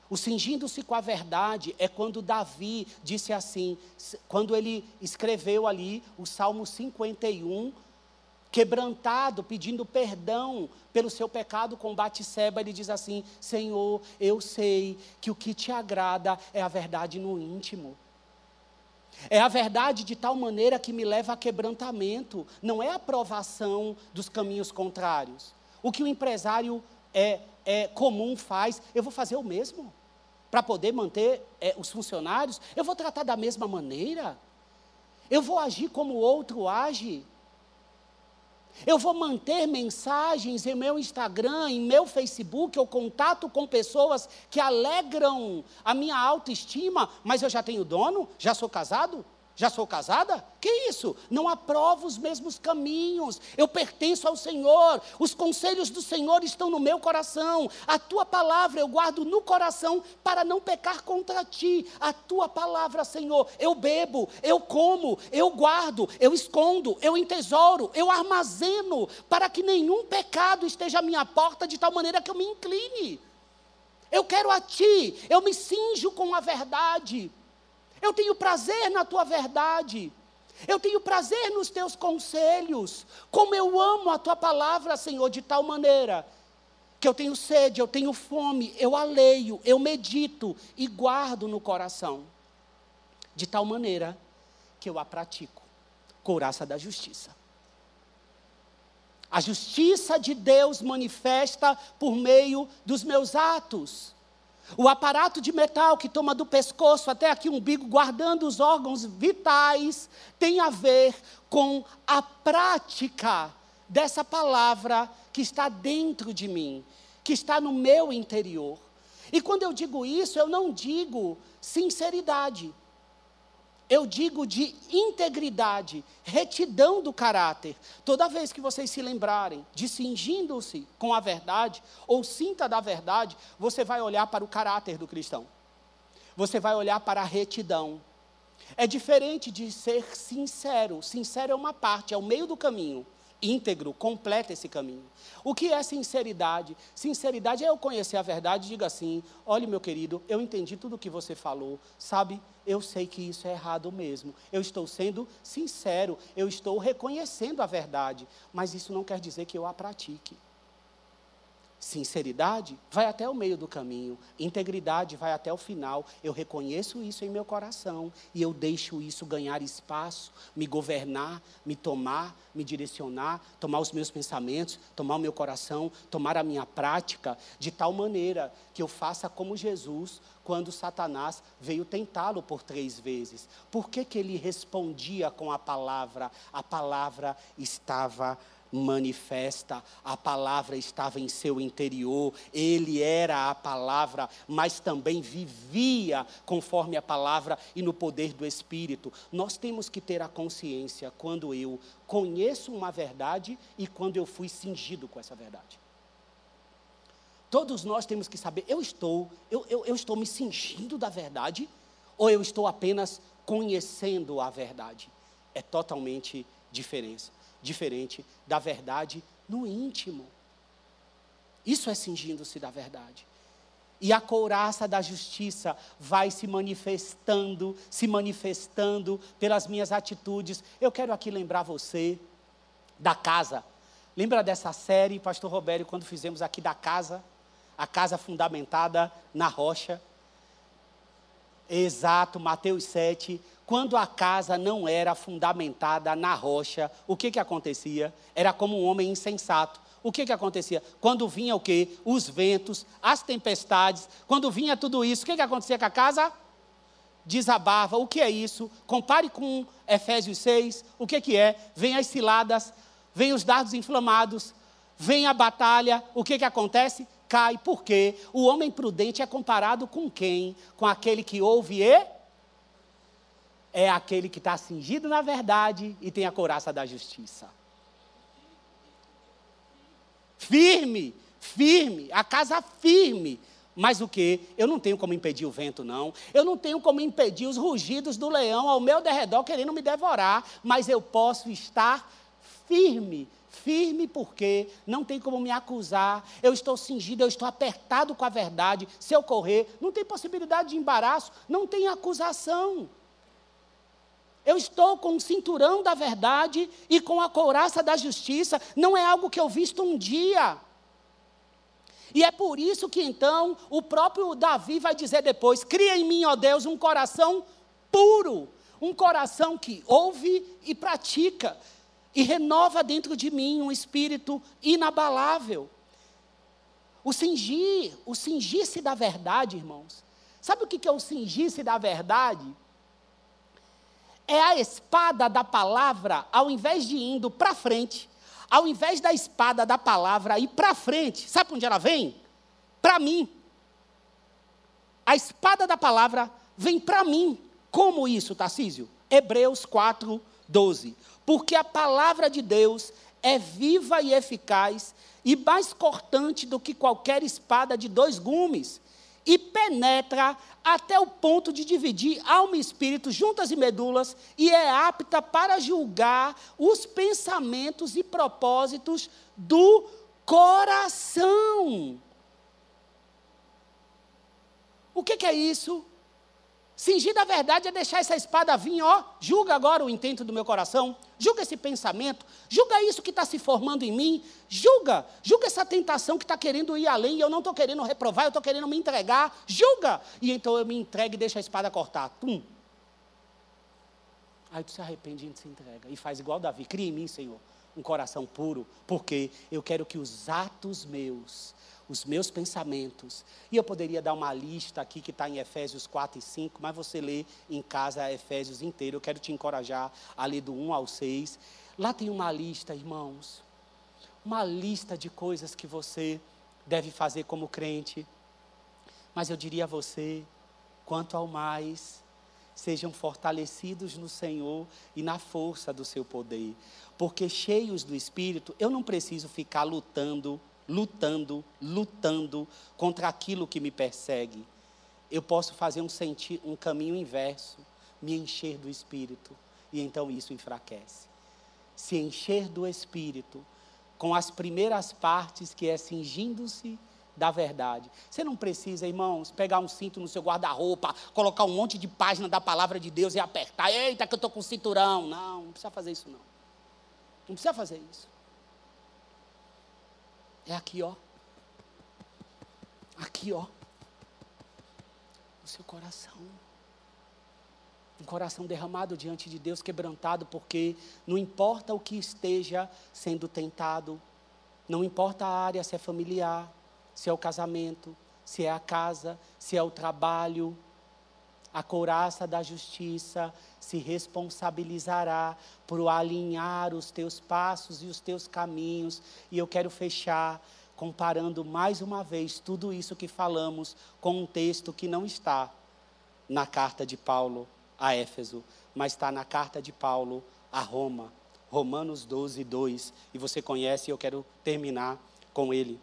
Speaker 1: O cingindo-se com a verdade é quando Davi disse assim, quando ele escreveu ali o Salmo 51, quebrantado, pedindo perdão pelo seu pecado com Batseba, ele diz assim: Senhor, eu sei que o que te agrada é a verdade no íntimo. É a verdade de tal maneira que me leva a quebrantamento, não é a aprovação dos caminhos contrários. O que o empresário é, é comum faz, eu vou fazer o mesmo. Para poder manter é, os funcionários, eu vou tratar da mesma maneira. Eu vou agir como o outro age. Eu vou manter mensagens em meu Instagram, em meu Facebook, eu contato com pessoas que alegram a minha autoestima, mas eu já tenho dono? Já sou casado? Já sou casada? Que isso? Não aprovo os mesmos caminhos. Eu pertenço ao Senhor. Os conselhos do Senhor estão no meu coração. A tua palavra eu guardo no coração para não pecar contra ti. A tua palavra, Senhor, eu bebo, eu como, eu guardo, eu escondo, eu entesouro, eu armazeno para que nenhum pecado esteja à minha porta de tal maneira que eu me incline. Eu quero a ti, eu me cinjo com a verdade. Eu tenho prazer na tua verdade. Eu tenho prazer nos teus conselhos. Como eu amo a tua palavra, Senhor, de tal maneira que eu tenho sede, eu tenho fome, eu aleio, eu medito e guardo no coração. De tal maneira que eu a pratico. Couraça da justiça. A justiça de Deus manifesta por meio dos meus atos. O aparato de metal que toma do pescoço até aqui o umbigo, guardando os órgãos vitais, tem a ver com a prática dessa palavra que está dentro de mim, que está no meu interior. E quando eu digo isso, eu não digo sinceridade eu digo de integridade, retidão do caráter. Toda vez que vocês se lembrarem de cingindo-se com a verdade, ou cinta da verdade, você vai olhar para o caráter do cristão. Você vai olhar para a retidão. É diferente de ser sincero. Sincero é uma parte, é o meio do caminho íntegro, completa esse caminho. O que é sinceridade? Sinceridade é eu conhecer a verdade e diga assim: olha, meu querido, eu entendi tudo o que você falou, sabe? Eu sei que isso é errado mesmo. Eu estou sendo sincero, eu estou reconhecendo a verdade, mas isso não quer dizer que eu a pratique. Sinceridade vai até o meio do caminho, integridade vai até o final. Eu reconheço isso em meu coração e eu deixo isso ganhar espaço, me governar, me tomar, me direcionar, tomar os meus pensamentos, tomar o meu coração, tomar a minha prática, de tal maneira que eu faça como Jesus, quando Satanás veio tentá-lo por três vezes. Por que, que ele respondia com a palavra? A palavra estava manifesta, a palavra estava em seu interior, ele era a palavra, mas também vivia conforme a palavra e no poder do Espírito. Nós temos que ter a consciência quando eu conheço uma verdade e quando eu fui cingido com essa verdade. Todos nós temos que saber, eu estou, eu, eu, eu estou me cingindo da verdade ou eu estou apenas conhecendo a verdade? É totalmente diferente diferente da verdade no íntimo. Isso é cingindo-se da verdade. E a couraça da justiça vai se manifestando, se manifestando pelas minhas atitudes. Eu quero aqui lembrar você da casa. Lembra dessa série, Pastor Robério, quando fizemos aqui da casa? A casa fundamentada na rocha. Exato, Mateus 7, quando a casa não era fundamentada na rocha, o que que acontecia? Era como um homem insensato. O que que acontecia? Quando vinha o quê? Os ventos, as tempestades, quando vinha tudo isso, o que que acontecia com a casa? Desabava. O que é isso? Compare com Efésios 6. O que que é? Vem as ciladas, vem os dardos inflamados, vem a batalha. O que que acontece? Cai. Por quê? O homem prudente é comparado com quem? Com aquele que ouve e é aquele que está cingido na verdade e tem a couraça da justiça. Firme, firme, a casa firme. Mas o que? Eu não tenho como impedir o vento, não. Eu não tenho como impedir os rugidos do leão ao meu derredor querendo me devorar. Mas eu posso estar firme. Firme porque não tem como me acusar. Eu estou cingido, eu estou apertado com a verdade. Se eu correr, não tem possibilidade de embaraço, não tem acusação. Eu estou com o cinturão da verdade e com a couraça da justiça. Não é algo que eu visto um dia. E é por isso que então o próprio Davi vai dizer depois: Cria em mim, ó Deus, um coração puro, um coração que ouve e pratica, e renova dentro de mim um espírito inabalável. O cingir, o cingir-se da verdade, irmãos. Sabe o que é o cingir-se da verdade? é a espada da palavra, ao invés de indo para frente, ao invés da espada da palavra ir para frente, sabe para onde ela vem? Para mim. A espada da palavra vem para mim. Como isso, Tarcísio? Hebreus 4, 12. Porque a palavra de Deus é viva e eficaz e mais cortante do que qualquer espada de dois gumes e penetra até o ponto de dividir alma e espírito, juntas e medulas, e é apta para julgar os pensamentos e propósitos do coração. O que, que é isso? Cingir da verdade é deixar essa espada vir, ó, julga agora o intento do meu coração, julga esse pensamento, julga isso que está se formando em mim, julga, julga essa tentação que está querendo ir além. E eu não estou querendo reprovar, eu estou querendo me entregar, julga. E então eu me entrego e deixo a espada cortar. Tum. Aí tu se arrepende e se entrega. E faz igual Davi, cria em mim, Senhor, um coração puro, porque eu quero que os atos meus os meus pensamentos. E eu poderia dar uma lista aqui que está em Efésios 4 e 5, mas você lê em casa Efésios inteiro. Eu quero te encorajar a ler do 1 ao 6. Lá tem uma lista, irmãos. Uma lista de coisas que você deve fazer como crente. Mas eu diria a você, quanto ao mais, sejam fortalecidos no Senhor e na força do seu poder. Porque cheios do Espírito, eu não preciso ficar lutando lutando, lutando contra aquilo que me persegue. Eu posso fazer um, um caminho inverso, me encher do Espírito, e então isso enfraquece. Se encher do Espírito, com as primeiras partes, que é cingindo-se da verdade. Você não precisa, irmãos, pegar um cinto no seu guarda-roupa, colocar um monte de página da palavra de Deus e apertar. Eita, que eu estou com cinturão. Não, não precisa fazer isso, não. Não precisa fazer isso. É aqui, ó. Aqui, ó. No seu coração. Um coração derramado diante de Deus, quebrantado, porque não importa o que esteja sendo tentado, não importa a área, se é familiar, se é o casamento, se é a casa, se é o trabalho, a couraça da justiça se responsabilizará por alinhar os teus passos e os teus caminhos. E eu quero fechar comparando mais uma vez tudo isso que falamos com um texto que não está na carta de Paulo a Éfeso, mas está na carta de Paulo a Roma. Romanos 12, 2. E você conhece, eu quero terminar com ele.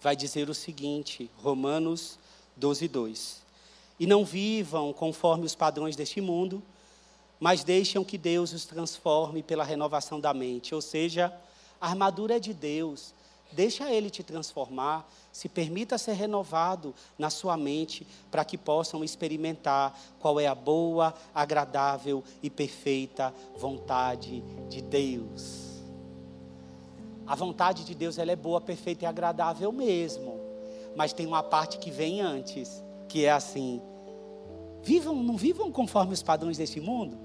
Speaker 1: Vai dizer o seguinte, Romanos 12, 2 e não vivam conforme os padrões deste mundo, mas deixem que Deus os transforme pela renovação da mente. Ou seja, a armadura é de Deus. Deixa Ele te transformar, se permita ser renovado na sua mente, para que possam experimentar qual é a boa, agradável e perfeita vontade de Deus. A vontade de Deus ela é boa, perfeita e agradável mesmo, mas tem uma parte que vem antes que é assim: Vivam, não vivam conforme os padrões deste mundo.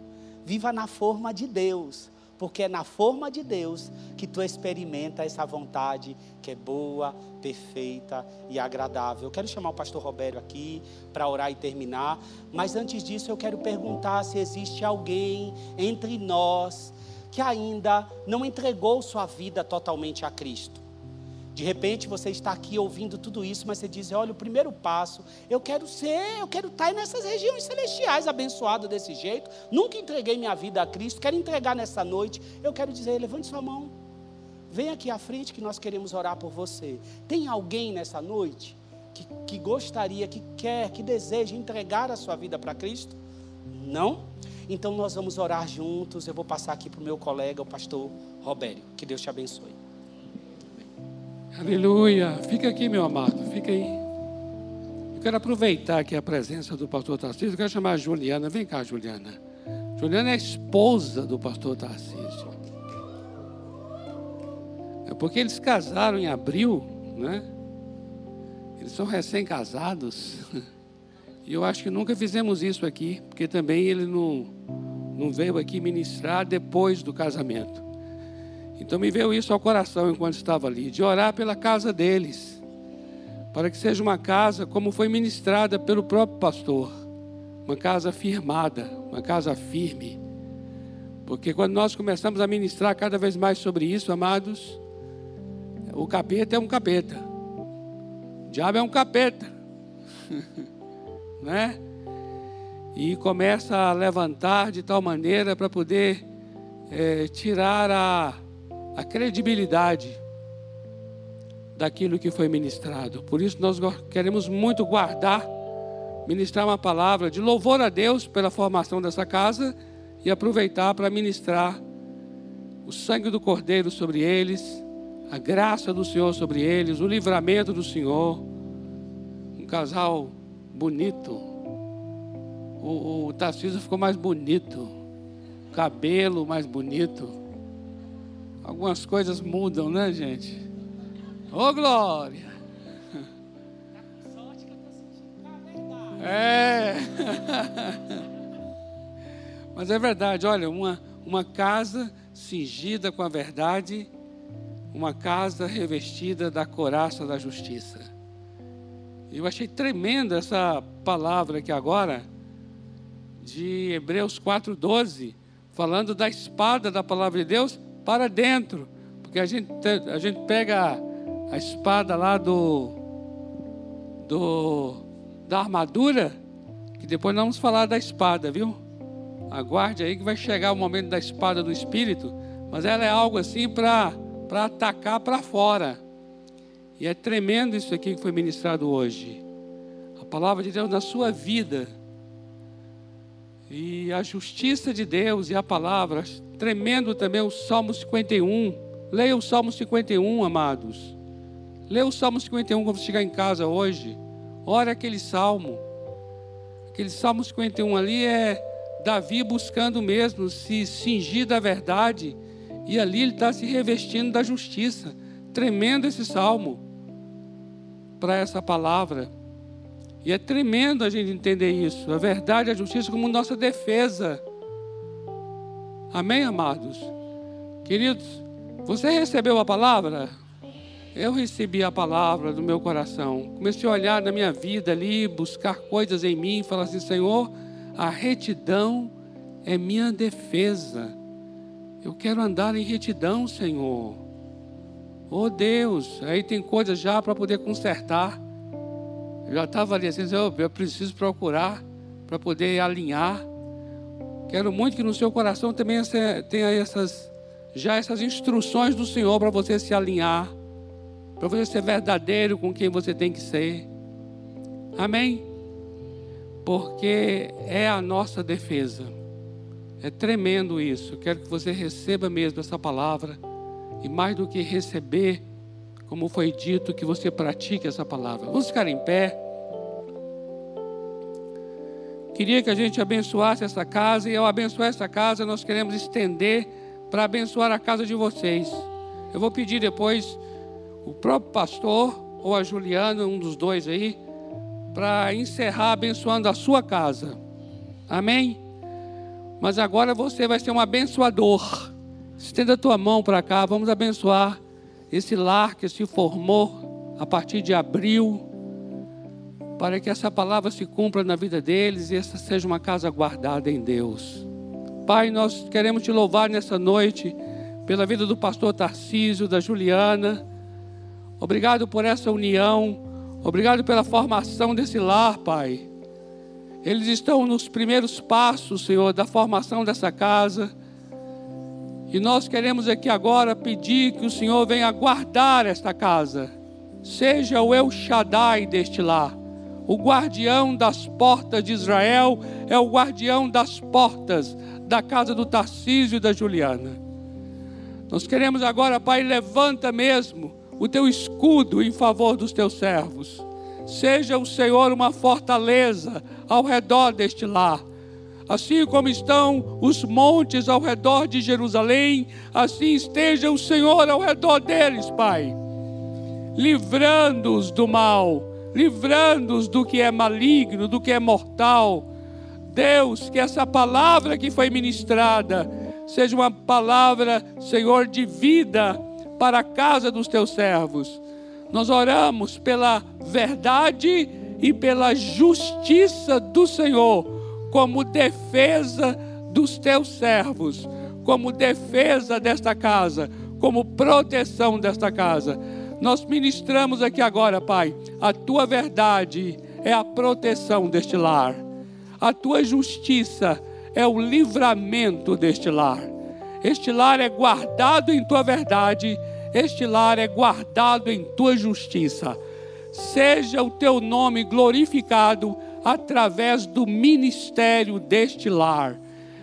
Speaker 1: Viva na forma de Deus, porque é na forma de Deus que tu experimenta essa vontade que é boa, perfeita e agradável. Eu quero chamar o pastor Roberto aqui para orar e terminar, mas antes disso eu quero perguntar se existe alguém entre nós que ainda não entregou sua vida totalmente a Cristo. De repente você está aqui ouvindo tudo isso, mas você diz: olha, o primeiro passo, eu quero ser, eu quero estar nessas regiões celestiais, abençoado desse jeito. Nunca entreguei minha vida a Cristo, quero entregar nessa noite. Eu quero dizer: levante sua mão, vem aqui à frente que nós queremos orar por você. Tem alguém nessa noite que, que gostaria, que quer, que deseja entregar a sua vida para Cristo? Não? Então nós vamos orar juntos. Eu vou passar aqui para o meu colega, o pastor Robério. Que Deus te abençoe.
Speaker 2: Aleluia. Fica aqui, meu amado, fica aí. Eu quero aproveitar aqui a presença do pastor Tarcísio. Eu quero chamar a Juliana. Vem cá, Juliana. Juliana é esposa do pastor Tarcísio. É porque eles casaram em abril, né? Eles são recém-casados. E eu acho que nunca fizemos isso aqui, porque também ele não, não veio aqui ministrar depois do casamento. Então me veio isso ao coração enquanto estava ali, de orar pela casa deles, para que seja uma casa como foi ministrada pelo próprio pastor, uma casa firmada, uma casa firme. Porque quando nós começamos a ministrar cada vez mais sobre isso, amados, o capeta é um capeta, o diabo é um capeta, né? E começa a levantar de tal maneira para poder é, tirar a a credibilidade daquilo que foi ministrado. Por isso nós queremos muito guardar, ministrar uma palavra de louvor a Deus pela formação dessa casa e aproveitar para ministrar o sangue do Cordeiro sobre eles, a graça do Senhor sobre eles, o livramento do Senhor. Um casal bonito. O, o Tarcísio ficou mais bonito, cabelo mais bonito. Algumas coisas mudam, né, gente? Ô, oh, glória! É. Mas é verdade, olha, uma, uma casa cingida com a verdade, uma casa revestida da coraça da justiça. Eu achei tremenda essa palavra aqui agora, de Hebreus 4,12, falando da espada da palavra de Deus para dentro, porque a gente, a gente pega a espada lá do, do da armadura, que depois nós vamos falar da espada, viu? Aguarde aí que vai chegar o momento da espada do Espírito, mas ela é algo assim para atacar para fora. E é tremendo isso aqui que foi ministrado hoje. A palavra de Deus na sua vida e a justiça de Deus e a palavra, tremendo também o Salmo 51. Leia o Salmo 51, amados. Leia o Salmo 51 quando chegar em casa hoje. Ora aquele salmo. Aquele Salmo 51 ali é Davi buscando mesmo se cingir da verdade. E ali ele está se revestindo da justiça. Tremendo esse salmo para essa palavra. E é tremendo a gente entender isso. A verdade a justiça como nossa defesa. Amém, amados? Queridos, você recebeu a palavra? Eu recebi a palavra do meu coração. Comecei a olhar na minha vida ali, buscar coisas em mim, falar assim: Senhor, a retidão é minha defesa. Eu quero andar em retidão, Senhor. Oh Deus, aí tem coisas já para poder consertar. Eu já estava ali assim, eu, eu preciso procurar para poder alinhar. Quero muito que no seu coração também tenha essas, já essas instruções do Senhor para você se alinhar, para você ser verdadeiro com quem você tem que ser. Amém? Porque é a nossa defesa. É tremendo isso. Quero que você receba mesmo essa palavra. E mais do que receber, como foi dito, que você pratique essa palavra. Vamos ficar em pé. Queria que a gente abençoasse essa casa e ao abençoar essa casa, nós queremos estender para abençoar a casa de vocês. Eu vou pedir depois o próprio pastor ou a Juliana, um dos dois aí, para encerrar abençoando a sua casa. Amém? Mas agora você vai ser um abençoador. Estenda a tua mão para cá, vamos abençoar esse lar que se formou a partir de abril, para que essa palavra se cumpra na vida deles e essa seja uma casa guardada em Deus. Pai, nós queremos te louvar nessa noite pela vida do pastor Tarcísio, da Juliana. Obrigado por essa união, obrigado pela formação desse lar, Pai. Eles estão nos primeiros passos, Senhor, da formação dessa casa. E nós queremos aqui agora pedir que o Senhor venha guardar esta casa. Seja o El Shaddai deste lar. O guardião das portas de Israel é o guardião das portas da casa do Tarcísio e da Juliana. Nós queremos agora, Pai, levanta mesmo o teu escudo em favor dos teus servos. Seja o Senhor uma fortaleza ao redor deste lar. Assim como estão os montes ao redor de Jerusalém, assim esteja o Senhor ao redor deles, Pai. Livrando-os do mal, livrando-os do que é maligno, do que é mortal. Deus, que essa palavra que foi ministrada seja uma palavra, Senhor, de vida para a casa dos teus servos nós oramos pela verdade e pela justiça do Senhor, como defesa dos teus servos, como defesa desta casa, como proteção desta casa. Nós ministramos aqui agora, Pai, a tua verdade é a proteção deste lar, a tua justiça é o livramento deste lar. Este lar é guardado em tua verdade este lar é guardado em tua justiça. Seja o teu nome glorificado através do ministério deste lar.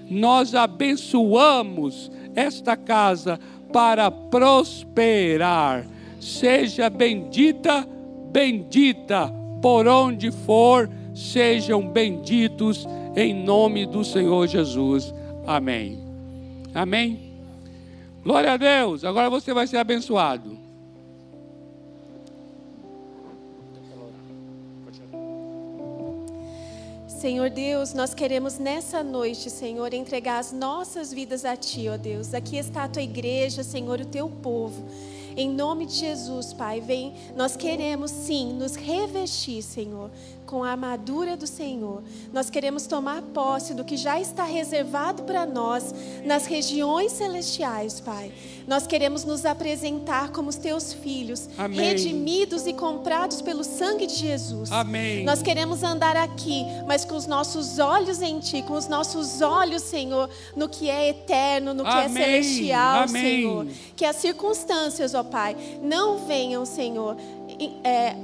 Speaker 2: Nós abençoamos esta casa para prosperar. Seja bendita, bendita por onde for, sejam benditos em nome do Senhor Jesus. Amém. Amém. Glória a Deus. Agora você vai ser abençoado.
Speaker 3: Senhor Deus, nós queremos nessa noite, Senhor, entregar as nossas vidas a Ti, ó Deus. Aqui está a Tua igreja, Senhor, o Teu povo. Em nome de Jesus, Pai, vem, nós queremos sim nos revestir, Senhor, com a armadura do Senhor. Nós queremos tomar posse do que já está reservado para nós nas regiões celestiais, Pai. Nós queremos nos apresentar como os teus filhos, Amém. redimidos e comprados pelo sangue de Jesus.
Speaker 2: Amém.
Speaker 3: Nós queremos andar aqui, mas com os nossos olhos em ti, com os nossos olhos, Senhor, no que é eterno, no que é Amém. é celestial, Amém. Senhor. Que as circunstâncias, ó Pai, não venham, Senhor, é,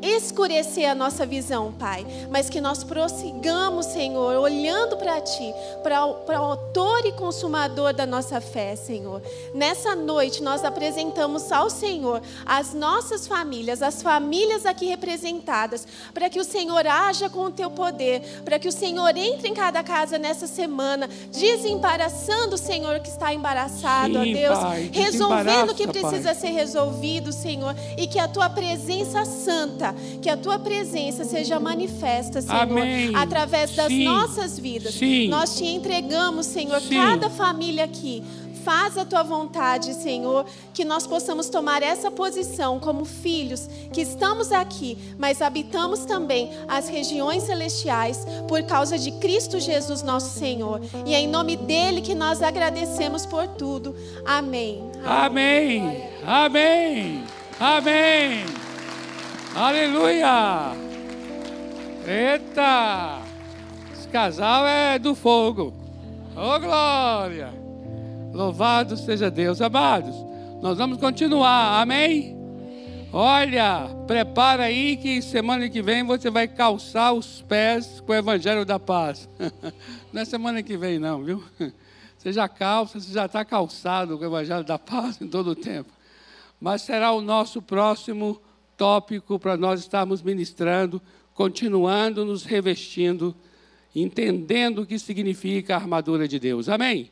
Speaker 3: escurecer a nossa visão, Pai, mas que nós prossigamos, Senhor, olhando para Ti, para o autor e consumador da nossa fé, Senhor. Nessa noite nós apresentamos ao Senhor as nossas famílias, as famílias aqui representadas, para que o Senhor haja com o Teu poder, para que o Senhor entre em cada casa nessa semana, desembaraçando o Senhor que está embaraçado, Sim, ó Deus, pai, resolvendo o que precisa pai. ser resolvido, Senhor, e que a Tua presença santa que a tua presença seja manifesta, Senhor,
Speaker 2: Amém.
Speaker 3: através das
Speaker 2: Sim.
Speaker 3: nossas vidas.
Speaker 2: Sim.
Speaker 3: Nós te entregamos, Senhor,
Speaker 2: Sim.
Speaker 3: cada família aqui. Faz a tua vontade, Senhor, que nós possamos tomar essa posição como filhos que estamos aqui, mas habitamos também as regiões celestiais por causa de Cristo Jesus, nosso Senhor. E é em nome dele que nós agradecemos por tudo. Amém.
Speaker 2: Amém. Amém. Amém. Aleluia! Eita! Esse casal é do fogo. Oh, glória! Louvado seja Deus. Amados, nós vamos continuar. Amém? Olha, prepara aí que semana que vem você vai calçar os pés com o Evangelho da Paz. Não é semana que vem, não, viu? Você já calça, você já está calçado com o Evangelho da Paz em todo o tempo. Mas será o nosso próximo tópico para nós estarmos ministrando, continuando nos revestindo, entendendo o que significa a armadura de Deus. Amém?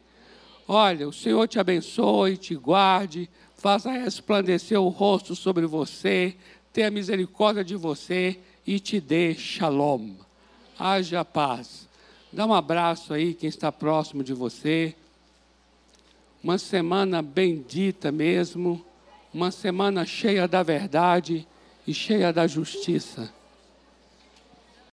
Speaker 2: Olha, o Senhor te abençoe, te guarde, faça resplandecer o rosto sobre você, tenha misericórdia de você e te dê shalom. Haja paz. Dá um abraço aí quem está próximo de você. Uma semana bendita mesmo, uma semana cheia da verdade e cheia da justiça.